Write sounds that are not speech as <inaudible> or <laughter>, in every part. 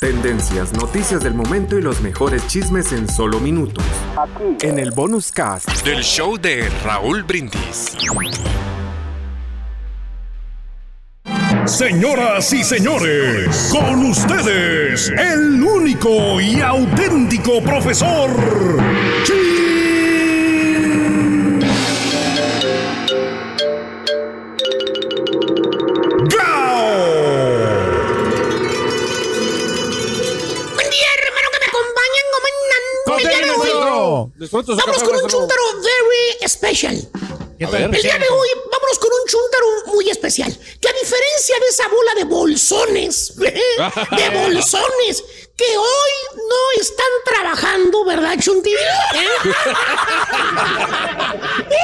Tendencias, noticias del momento y los mejores chismes en solo minutos. Aquí. En el bonus cast del show de Raúl Brindis. Señoras y señores, con ustedes, el único y auténtico profesor. Vamos con un chuntaro very special. El día de hoy, vámonos con un chuntaro muy especial. Que a diferencia de esa bola de bolsones, <laughs> de bolsones, que hoy no están trabajando, ¿verdad, Chunti? ¿Eh? <laughs>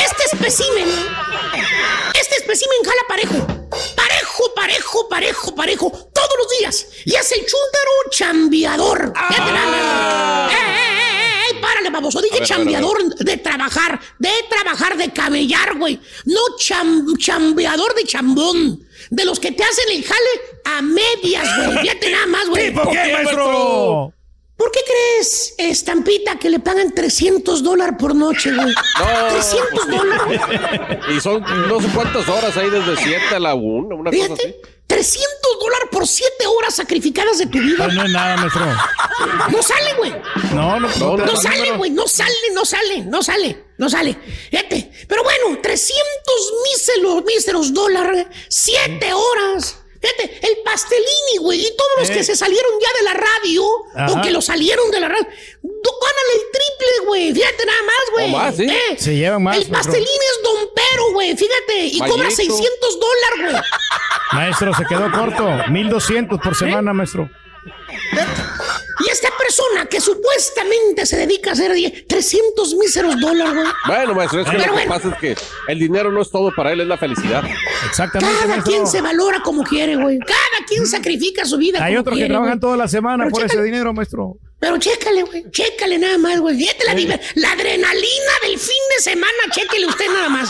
Este espécimen, este espécimen jala parejo. Parejo, parejo, parejo, parejo, todos los días. Y es el chúntaro chambeador. Ah. ¡Eh, baboso. Dije chambeador de trabajar, de trabajar, de cabellar, güey. No chambeador de chambón. De los que te hacen el jale a medias, güey. <laughs> Fíjate nada más, güey. ¿Por qué, maestro? ¿Por qué crees, estampita, que le pagan 300 dólares por noche, güey? No, 300 dólares. y son no sé cuántas horas ahí desde 7 a la 1, una cosa así. 300 dólares por 7 horas sacrificadas de tu vida. no es nada, maestro. No sale, güey. No, no, no, no, sale, güey. No sale, no sale, no sale, no sale. Fíjate. Pero bueno, 300 míseros, míseros dólares, 7 horas. Fíjate, el Pastelini, güey, y todos los que eh. se salieron ya de la radio, o que lo salieron de la radio, ganan el triple, güey. Fíjate nada más, güey. más, ¿sí? Eh, se llevan más. El Pastelini es Don Pero, güey, fíjate, y cobra 600 dólares, güey. Maestro, se quedó corto. 1200 por semana, maestro. Y esta persona que supuestamente se dedica a hacer 300 míseros dólares, güey. Bueno, maestro, es que lo que pasa es que el dinero no es todo para él, es la felicidad. Exactamente. Cada quien se valora como quiere, güey. Cada quien sacrifica su vida. Hay otros que trabajan toda la semana por ese dinero, maestro. Pero chécale, güey. Chécale nada más, güey. Fíjate la, la, adrenalina del fin de semana. Chéquele usted nada más.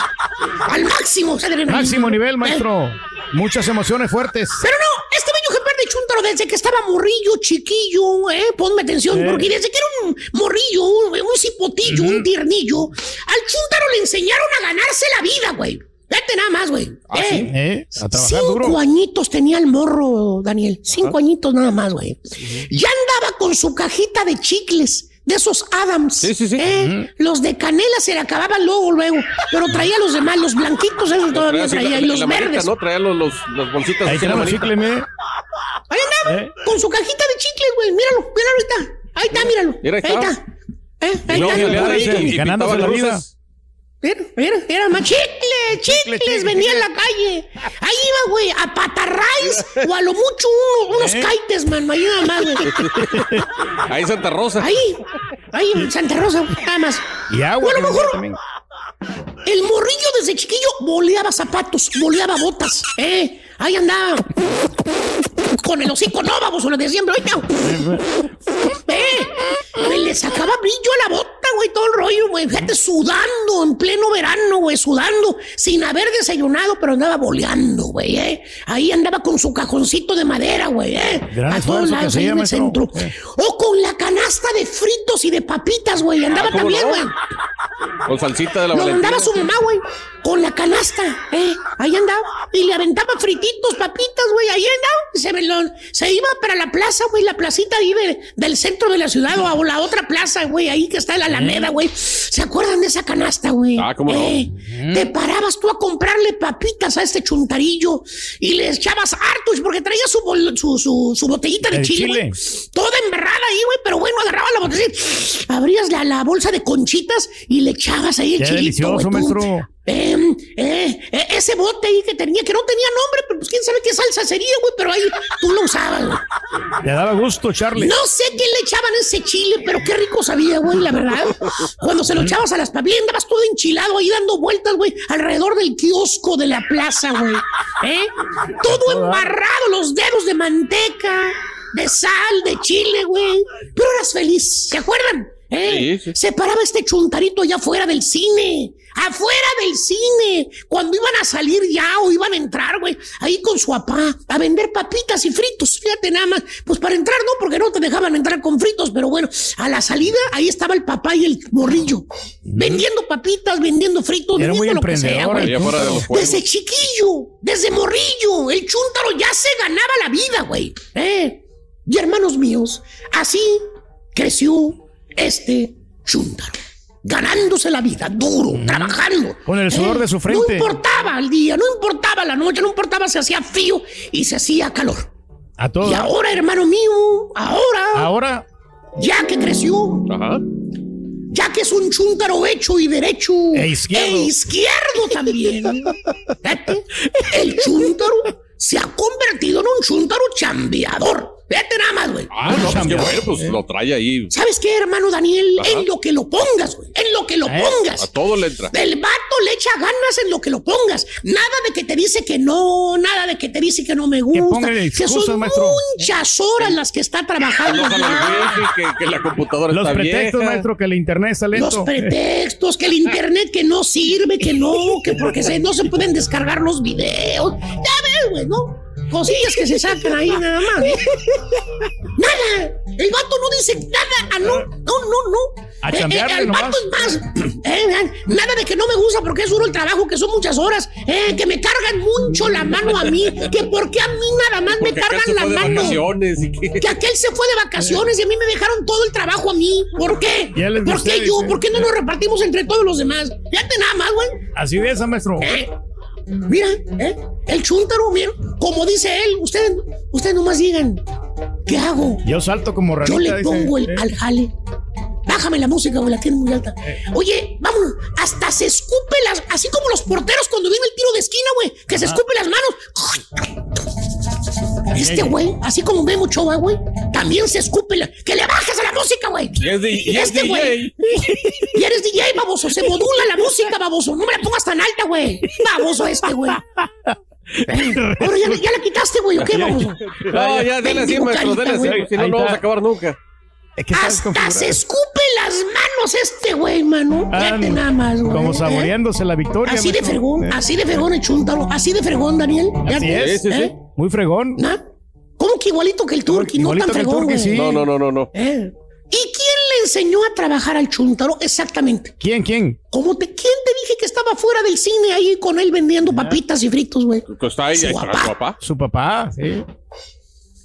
Al máximo. Máximo nivel, maestro. Muchas emociones fuertes. Pero no, desde que estaba morrillo, chiquillo, eh, ponme atención, porque desde que era un morrillo, un, cipotillo, un tiernillo, al Chuntaro le enseñaron a ganarse la vida, güey. Vete nada más, güey. ¿Ah, eh, ¿Eh? Cinco añitos tenía el morro, Daniel. Cinco añitos nada más, güey. Ya andaba con su cajita de chicles de esos Adams. Sí, sí, sí. ¿eh? Los de canela se le acababan luego, luego. Pero traía los demás, los blanquitos, esos todavía traía. y los verdes. ¿no? Traía los, los, los bolsitas Ahí tenemos chicle, me. Ahí andaba, ¿Eh? con su cajita de chicles, güey. Míralo, míralo, ahí está. Ahí está, míralo. Mira, ahí está. ¿Eh? Ahí está. Y, ganándose la vida. Mira, mira, era más chicle, chicles, venía en la calle. Ahí iba, güey, a patarrays o a lo mucho unos ¿Eh? kites, man, ahí nada más, güey. <laughs> Ahí Santa Rosa. Ahí, ahí en Santa Rosa, nada más. Y agua. O a lo mejor el morrillo desde chiquillo boleaba zapatos, boleaba botas, eh. Ahí andaba con el hocico, no, vamos, lo de siempre. <laughs> Eh, le sacaba brillo a la bota, güey, todo el rollo, güey. Fíjate, sudando en pleno verano, güey, sudando, sin haber desayunado, pero andaba boleando, güey, eh. Ahí andaba con su cajoncito de madera, güey, eh. a todos lados, ahí en el centro. O con la canasta de fritos y de papitas, güey. Andaba ah, también, güey. Con salsita de la Lo andaba su mamá, güey, con la canasta, eh. Ahí andaba. Y le aventaba frititos, papitas, güey. Ahí andaba. Se me lo se iba para la plaza, güey, la placita ahí del centro de la ciudad o a la otra plaza, güey, ahí que está la Alameda, güey. ¿Se acuerdan de esa canasta, güey? Ah, ¿cómo no? Eh, te parabas tú a comprarle papitas a este chuntarillo y le echabas hartos porque traía su, su, su, botellita de chile, Toda embarrada ahí, güey, pero bueno, agarraba la botella, abrías la, la bolsa de conchitas y le echabas ahí el chile. delicioso, maestro. Eh, eh, ese bote ahí que tenía, que no tenía nombre, pero pues quién sabe qué salsa sería, güey, pero ahí tú lo usabas, güey. Le daba gusto, Charlie. No sé qué le echaban ese chile, pero qué rico sabía, güey, la verdad. Cuando se lo echabas a las papilas, andabas todo enchilado ahí dando vueltas, güey, alrededor del kiosco de la plaza, güey. ¿Eh? Todo embarrado, los dedos de manteca, de sal, de chile, güey. Pero eras feliz, ¿se acuerdan? ¿eh? Se paraba este chuntarito allá afuera del cine. Afuera del cine. Cuando iban a salir ya o iban a entrar, güey. Ahí con su papá. A vender papitas y fritos. Fíjate nada más. Pues para entrar no, porque no te dejaban entrar con fritos. Pero bueno, a la salida ahí estaba el papá y el morrillo. Vendiendo papitas, vendiendo fritos. Era vendiendo muy lo que sea, güey. Desde chiquillo. Desde morrillo. El chuntaro ya se ganaba la vida, güey. ¿Eh? Y hermanos míos, así creció este chúntaro. Ganándose la vida, duro, trabajando. Con el sudor Eh, de su frente. No importaba el día, no importaba la noche, no importaba si hacía frío y se hacía calor. A todos. Y ahora, hermano mío, ahora, Ahora, ya que creció, Ajá. ya que es un chúntaro hecho y derecho. E izquierdo. e izquierdo también. El chúntaro se ha convertido en un chúntaro chambeador. Fíjate nada más, güey. Ah, no, pues qué bueno, pues lo trae ahí. ¿Sabes qué, hermano Daniel? Ajá. En lo que lo pongas, güey. En lo que lo ¿Eh? pongas. A todo le entra. El vato le echa ganas en lo que lo pongas. Nada de que te dice que no, nada de que te dice que no me gusta. Que, excusas, son maestro. muchas horas las que está trabajando. Wifi, que, que la computadora los está pretextos, vieja. maestro, que el internet está lento. Los pretextos, que el internet que no sirve, que no, que porque se, no se pueden descargar los videos. Ya ves, güey, ¿no? Cosillas que se sacan ahí nada más. Nada. El vato no dice nada. Ah, no, no, no, no. A Eh, eh, el nomás. vato es más. eh, eh, nada de que no me gusta porque es duro el trabajo, que son muchas horas. eh, que me cargan mucho la mano a mí. Que porque a mí nada más me Porque acá cargan la mano. que... Que aquel se fue de vacaciones y a mí me dejaron todo el trabajo a mí. ¿Por qué? ¿Por qué yo? ¿Por qué no lo repartimos entre todos los demás? Fíjate nada más, güey. Así de esa, maestro. Eh, Mira, ¿eh? el chúntaro, mira, como dice él, ustedes, ustedes nomás digan, ¿qué hago? Yo salto como ranita, Yo le dice. pongo el, Eh, al jale. Bájame la música, güey, la tiene muy alta. Oye, vámonos, hasta se escupe las, así como los porteros cuando viene el tiro de esquina, güey, que se escupe las manos. Este güey, así como Memo Ochoa, güey, también se escupe la, que le bajes a la música, güey. Y es, es Este güey. DJ. Y eres DJ, baboso. Se modula la música, baboso. No me la pongas tan alta, güey. Baboso este, güey. Ahora ya, ya la quitaste, güey. ¿O qué, baboso? No, ya, dale así, maestro, dale así, si no, no vamos a acabar nunca. es que Hasta se escupe las manos este güey, mano. Fíjate nada más, güey. Como ¿eh? saboreándose la victoria. Así de fregón, Eh, así de fregón el. Así de fregón, Daniel. Así es. Sí. ¿eh? Muy fregón. ¿No? ¿Cómo que igualito que el turqui? No tan fregón, Turqui, sí. No, no, no, no, no. ¿Eh? ¿Y quién le enseñó a trabajar al chúntaro exactamente? ¿Quién, quién? ¿Cómo te, ¿Quién te dije que estaba fuera del cine ahí con él vendiendo papitas y fritos, güey? Está ahí, Su ahí papá. su papá. Su papá, sí.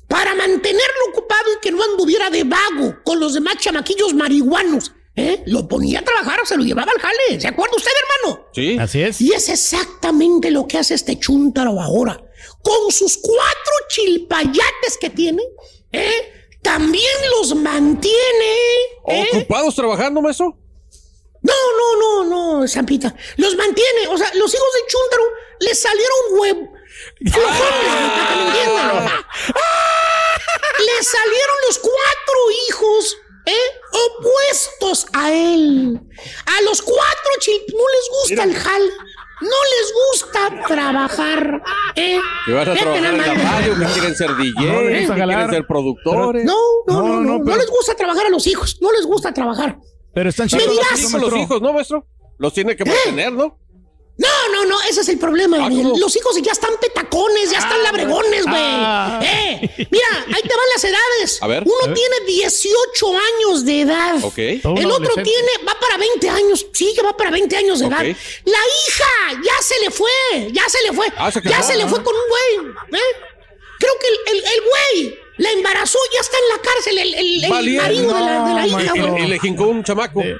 Para mantenerlo ocupado y que no anduviera de vago con los demás chamaquillos marihuanos. ¿eh? Lo ponía a trabajar, se lo llevaba al jale. ¿Se acuerda usted, hermano? Sí. Así es. Y es exactamente lo que hace este chúntaro ahora. Con sus cuatro chilpayates que tiene, ¿eh? También los mantiene. ¿eh? ¿Ocupados trabajando, maestro? No, no, no, no, Zampita. Los mantiene. O sea, los hijos del chúntaro le salieron huevo. flojones, para que me entiendan. Le salieron los cuatro hijos, ¿eh? Opuestos a él. A los cuatro chil no les gusta el jal. No les gusta trabajar, ¿eh? Que van a trabajar en la radio, que quieren ser DJ, que quieren ser productores. No, no, No, no, no, les gusta trabajar a los hijos. No les gusta trabajar. Pero están con los hijos, ¿no, maestro? Los tiene que mantener, ¿no? No, no, no, ese es el problema, Ah, Daniel. Los hijos ya están petacones, ya están labregones, güey. Ah. Eh, mira, ahí te van las edades. A ver. Uno A ver. tiene 18 años de edad. Ok. Todo El otro tiene, va para 20 años. Sí, que va para 20 años de edad. La hija ya se le fue, ya se le fue. Ah, se ya se le fue con un güey. ¿eh? Creo que el, el- el güey la embarazó, ya está en la cárcel, el, el- marido de la, de la No, hija, güey. Y le jincó un chamaco. Eh.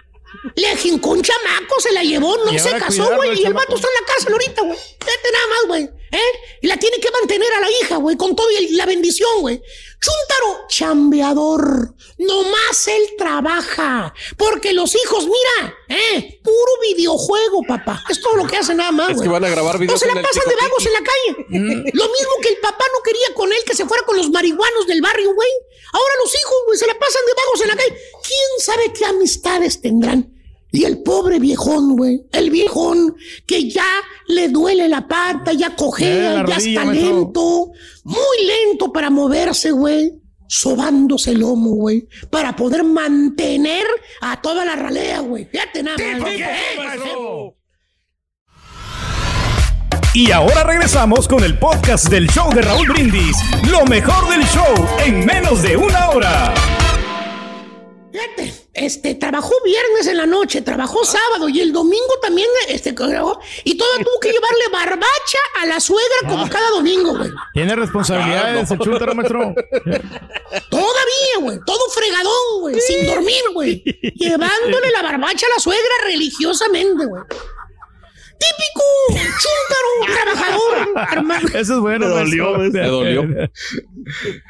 Le jincó un chamaco, se la llevó, no se casó, güey. Y el vato está en la cárcel ahorita, güey. Vete nada más, güey. ¿Eh? Y la tiene que mantener a la hija, güey, con todo y la bendición, güey. Chuntaro, chambeador. Nomás él trabaja. Porque los hijos, mira, ¿eh? Puro videojuego, papá. Es todo lo que hace nada más, Es que van a grabar No videos se en la pasan de vagos en la calle. Lo mismo que el papá no quería con él que se fuera con los marihuanos del barrio, güey. Ahora los hijos, güey, se la pasan de vagos en la calle. ¿Quién sabe qué amistades tendrán? Y el pobre viejón, güey. El viejón que ya le duele la pata, ya Eh, cojea, la ya rodilla, está maestro. lento. Muy lento para moverse, güey. sobándose el lomo, güey, para poder mantener a toda la ralea, güey. Fíjate nada más. Y ahora regresamos con el podcast del show de Raúl Brindis. Lo mejor del show en menos de una hora. Fíjate, este, trabajó viernes en la noche, trabajó sábado y el domingo también, este, y todo tuvo que llevarle barbacha a la suegra como cada domingo, güey. Tiene responsabilidades el chúntaro, maestro. Todavía, güey, todo fregadón, güey, sin dormir, güey. <laughs> Llevándole la barbacha a la suegra religiosamente, güey típico chúntaro trabajador, hermano. Eso es bueno. Me dolió. <laughs> Me dolió.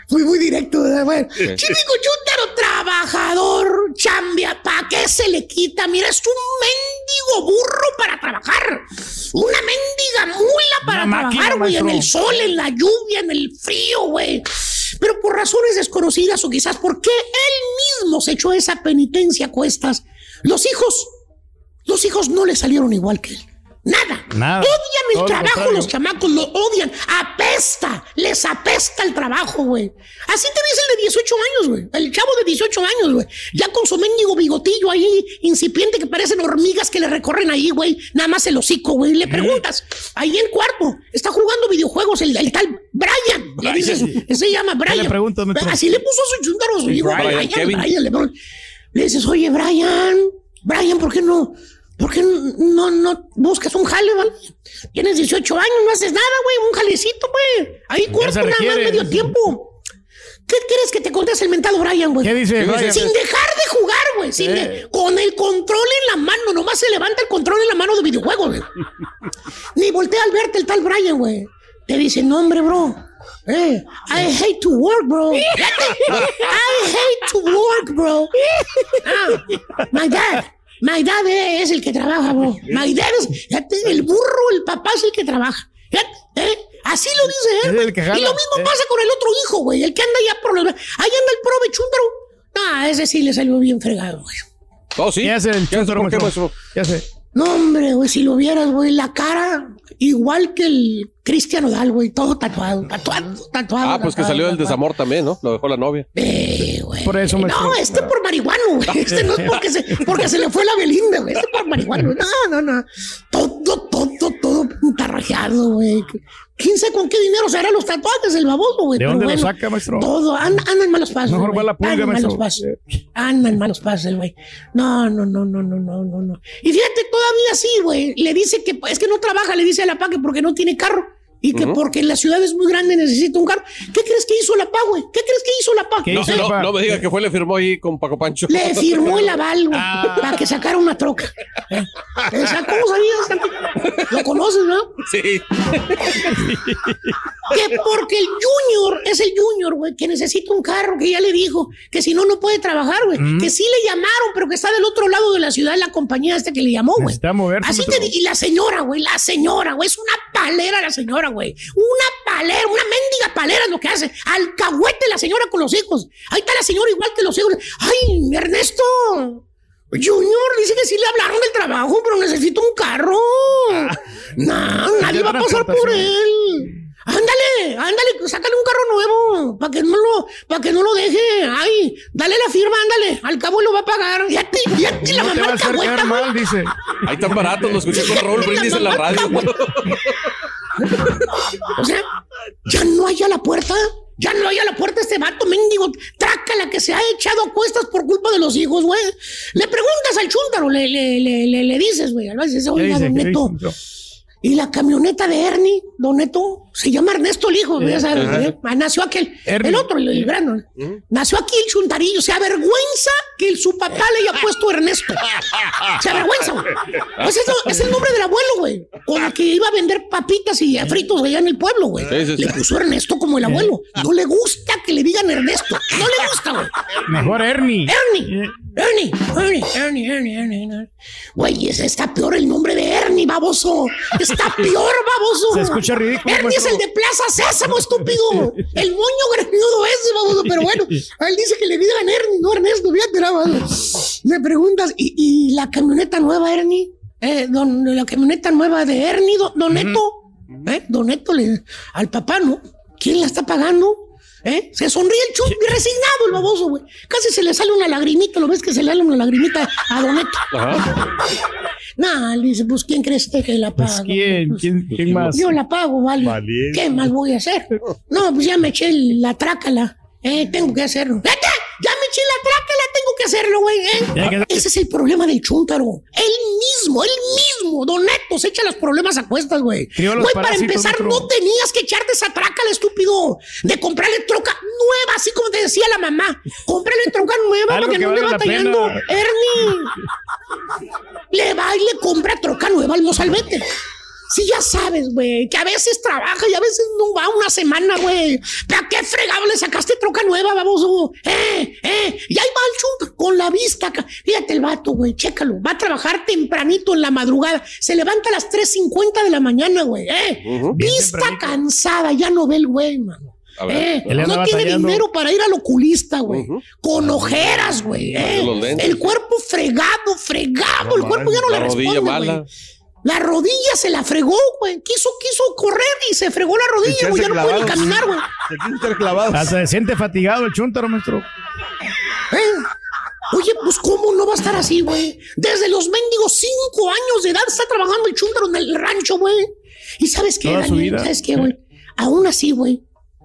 Fui muy directo. Bueno, típico chúntaro trabajador, chambia, ¿para qué se le quita? Mira, es un mendigo burro para trabajar. Una mendiga mula para trabajar, güey, en el sol, en la lluvia, en el frío, güey. Pero por razones desconocidas o quizás porque él mismo se echó esa penitencia a cuestas, los hijos, los hijos no le salieron igual que él. Nada. Nada. Odian el trabajo, los chamacos lo odian. Apesta, les apesta el trabajo, güey. Así te dice el de 18 años, güey. El chavo de 18 años, güey. Ya con su mendigo bigotillo ahí, incipiente, que parecen hormigas que le recorren ahí, güey. Nada más el hocico, güey. Le preguntas, ahí en cuarto, está jugando videojuegos el, tal Brian. Le dices, se llama Brian. Le Así le puso su chuntaro, su hijo, Brian, Brian, le, le dices, oye, Brian, Brian, ¿por qué no? ¿Por qué no, no buscas un jale, ¿vale? Tienes 18 años, no haces nada, güey. Un jalecito, güey. Ahí cuerpo nada más medio tiempo. ¿Qué quieres que te conteste el mentado Brian, güey? ¿Qué dice Sin dejar de jugar, güey. Eh. Con el control en la mano. Nomás se levanta el control en la mano de videojuegos, güey. <laughs> Ni voltea al verte el tal Brian, güey. Te dice, no, hombre, bro. Eh, I hate to work, bro. <laughs> I hate to work, bro. <laughs> Ah, my dad. My dad es el que trabaja, bro. My dad es el burro, el papá es el que trabaja. ¿Eh? Así lo dice él. y lo mismo ¿eh? pasa con el otro hijo, güey. El que anda ya por los. Ahí anda el prove chúntaro. Ah, ese sí le salió bien fregado, güey. Oh, sí. ¿Qué hace el chúntaro, ¿Qué hace? No, hombre, güey, si lo vieras, güey, la cara igual que el Cristiano Dal, güey, todo tatuado, tatuado, tatuado. Ah, pues que salió del desamor también, ¿no? Lo dejó la novia. Eh, güey. Por eso me No, este por marihuano, güey. Este no es porque se, porque se le fue la Belinda, güey. Este por marihuano. No, no, no. Todo, todo, todo pintarrajeado, güey. ¿Quién sabe con qué dinero se harán los tatuajes el baboso, güey? ¿De dónde lo saca, maestro? Todo, anda, anda en malos pasos. Mejor va la pulga, anda en maestro. malos pasos. Anda en malos pasos el güey. No, no, no, no, no, no, no, no. Y fíjate, todavía sí, güey. Le dice que es que no trabaja, le dice a la pa que porque no tiene carro. Y que porque la ciudad es muy grande necesita un carro. ¿Qué crees que hizo la PA, güey? ¿Qué crees que hizo la PA? ¿Qué No, hizo no, pa? no me diga que fue, le firmó ahí con Paco Pancho. Le firmó el aval, güey, Ah. para que sacara una troca. ¿Eh? <laughs> O sea, ¿Cómo sabías? Lo conoces, ¿no? Sí. Que porque el Junior es el Junior, güey, que necesita un carro, que ya le dijo que si no, no puede trabajar, güey. Mm. Que sí le llamaron, pero que está del otro lado de la ciudad la compañía esta que le llamó, güey. Así te Y la señora, güey, la señora, güey, es una palera la señora, güey. Una palera, una mendiga palera es lo que hace. Alcahuete la señora con los hijos. Ahí está la señora igual que los hijos. Ay, Ernesto. Junior dice que sí le hablaron del trabajo, pero necesito un carro. No, nadie va a pasar por él. Ándale, ándale, sácale un carro nuevo para que no lo, para que no lo deje. Ay, dale la firma, ándale. Al cabo lo va a pagar. Ya te, ya te la No te va mamá a mal, dice. Ahí tan baratos, lo escuché con Raúl Brindis en la <laughs> radio. <laughs> O sea, ya no hay a la puerta. Ya no hay a la puerta este vato mendigo. Traca la que se ha echado a cuestas por culpa de los hijos, güey. Le preguntas al chúntaro, le, le, le, le, le dices, güey. A veces, ¿Qué oiga, don ¿Qué Neto. Y la camioneta de Ernie, don Neto, se llama Ernesto el hijo, ya sabes. ¿eh? Ah, Nació aquel, Ernie. el otro, el, el grande. Nació aquí el chuntarillo. Se avergüenza que el- su papá le haya puesto Ernesto. Se avergüenza, güey. Pues es, el nombre del abuelo, güey. Con el que iba a vender papitas y fritos allá en el pueblo, güey. Sí, sí, sí. Le puso Ernesto como el abuelo. No le gusta que le digan Ernesto. No le gusta, güey. Mejor Ernie. Ernie. Ernie, Ernie, Ernie, Ernie, Ernie, Ernie. Güey, ese está peor el nombre de Ernie, baboso. Está <laughs> peor, baboso. Se escucha ridículo, Ernie es el de Plaza Sésamo, estúpido. El moño greñudo ese, baboso. Pero bueno, él dice que le digan Ernie, no Ernesto. Fíjate, más. Le preguntas, ¿y, y la camioneta nueva, Ernie? Eh, don, la camioneta nueva de Ernie, don, don Neto. ¿Eh? Don Neto, le, al papá, ¿no? ¿Quién la está pagando? ¿Eh? Se sonríe el chun, resignado el baboso, güey. Casi se le sale una lagrimita, ¿lo ves que se le sale una lagrimita a Doneto? Nah, dice, pues ¿quién crees que la Pues, paga? ¿quién? Pues, ¿Quién, quién más? Yo la pago, vale. Valiente. ¿Qué más voy a hacer? No, pues ya me eché la trácala. Eh, tengo que hacerlo. ¡Vete! Ya me eché la trácala, tengo que hacerlo, güey. ¿eh? Ese es el problema del chúntaro. Él mismo, él mismo, Don Neto, se echa los problemas a cuestas, güey. Güey, para empezar, no tenías que echarte esa trácala, estúpido. De comprarle troca nueva, así como te decía la mamá. Cómprale troca nueva para que, que no le valga la batallando. Ernie. Le va y le compra troca nueva al mozalbete. Sí, ya sabes, güey, que a veces trabaja y a veces no va una semana, güey. ¿Para qué fregado le sacaste troca nueva, baboso? Eh, eh. Y ahí va el chunta con la vista. Fíjate el vato, güey, chécalo. Va a trabajar tempranito en la madrugada. Se levanta a las 3.50 de la mañana, güey, eh. Vista cansada, ya no ve el güey, mano. A ver. Eh, no tiene batallando. dinero para ir al oculista, güey. Con ojeras, güey. eh. El cuerpo fregado, fregado. el cuerpo ya no La le responde, mala. La rodilla se la fregó, güey. Quiso, quiso correr y se fregó la rodilla, güey. Ya no puede ni caminar, güey. Se quiere estar clavado. Hasta se siente fatigado el chuntaro, maestro. ¿Eh? Oye, pues cómo no va a estar así, güey. Desde los mendigos cinco años de edad está trabajando el chúntaro en el rancho, güey. Y sabes qué, Toda su Daniel? vida. ¿Sabes qué, güey? Aún así, güey,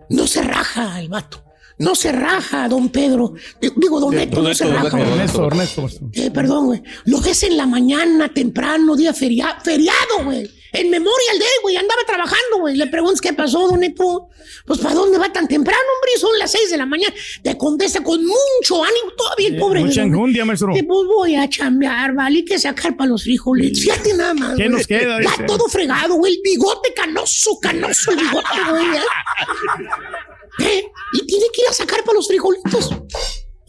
no se raja el vato. No se raja, don Pedro. Digo, don Neto, no se don raja. Ernesto, Ernesto. Eh, perdón, güey. Lo ves en la mañana, temprano, día feria- feriado, güey. En Memorial Day, güey. Andaba trabajando, güey. Le preguntas qué pasó, don Neto. Pues, ¿para dónde va tan temprano, hombre? Son las seis de la mañana. Te contesta con mucho ánimo todavía el pobre. Mucha enjundia, maestro. Que pues voy a chambear, ¿vale? Hay que sacar para los frijoles. Fíjate nada más. ¿Qué nos queda? Ya Dice. todo fregado, güey. El bigote canoso, canoso el bigote, güey. <laughs> ¿eh? Y tiene que ir a sacar para los frijolitos.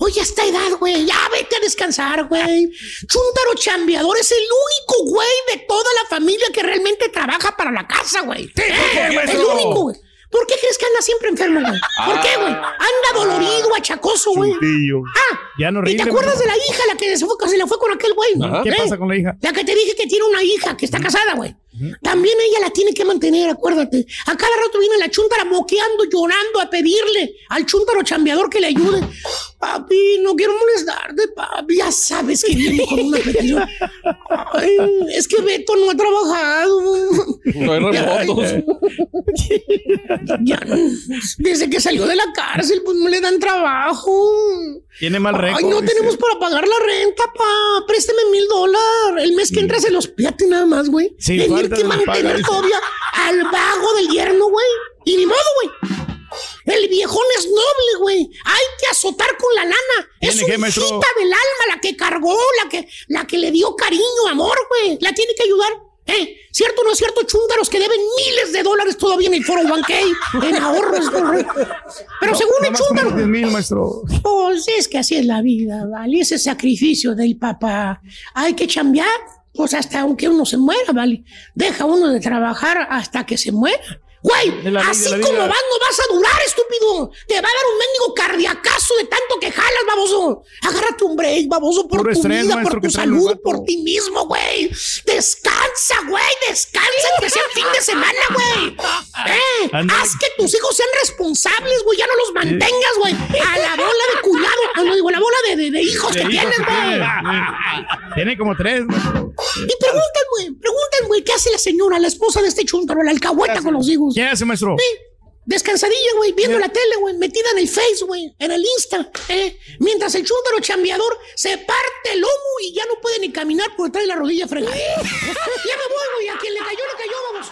Oye, a esta edad, güey, ya vete a descansar, güey. Chúntaro chambeador es el único güey de toda la familia que realmente trabaja para la casa, güey. ¿Eh? El único, güey. ¿Por qué crees que anda siempre enfermo, güey? ¿Por qué, güey? Anda dolorido, achacoso, güey. Ah, Ya no ¿y te acuerdas de la hija, la que se fue, se le fue con aquel güey? ¿Qué ¿Eh? pasa con la hija? La que te dije que tiene una hija que está casada, güey. También ella la tiene que mantener, acuérdate. A cada rato viene la chuntara moqueando, llorando, a pedirle al chuntaro chambeador que le ayude. Papi, no quiero molestarte, papi. Ya sabes que viene con una petición. Ay, es que Beto no ha trabajado. No hay remotos. Ya, desde que salió de la cárcel, pues no le dan trabajo. Tiene mal récord. Ay, no dice. tenemos para pagar la renta, pa. Préstame mil dólares. El mes que entra se los fíjate nada más, güey. Sí, falta que mantener todavía al vago del yerno, güey. Y ni modo, güey. El viejón es noble, güey. Hay que azotar con la lana. Es una hijita del alma, la que cargó, la que, la que le dio cariño, amor, güey. La tiene que ayudar. ¿Eh? ¿Cierto o no es cierto? Chúndaros que deben miles de dólares todavía en el foro 1K, en ahorros. güey. Pero según el chúndaro, 10 mil, maestro. pues es que así es la vida, ¿vale? Ese sacrificio del papá. Hay que chambear, pues hasta aunque uno se muera, ¿vale? Deja uno de trabajar hasta que se muera. Güey, así como vas, no vas a durar, estúpido. Te va a dar un mendigo cardiacazo de tanto que jalas, baboso. Agárrate un break, baboso, por Puro tu estrés, vida, por tu salud, por ti mismo, güey. Descansa, güey, descansa, que sea el fin de semana, güey. Eh, haz que tus hijos sean responsables, güey. Ya no los mantengas, güey. A la bola de cuidado, a no digo, la bola de, de- De que hijos tienes, güey. tiene. Como tres, maestro. Y preguntan, güey, preguntan, güey, ¿qué hace la señora, la esposa de este chuntaro, la alcahueta con los hijos? ¿Qué hace, maestro? Sí, Descansadilla, güey, viendo la tele, güey, metida en el Face, güey, en el Insta, ¿eh? Mientras el chúntaro chambeador se parte el lomo y ya no puede ni caminar porque trae la rodilla fregada. <laughs> ya me voy, güey, a quien le cayó, le cayó, vamos.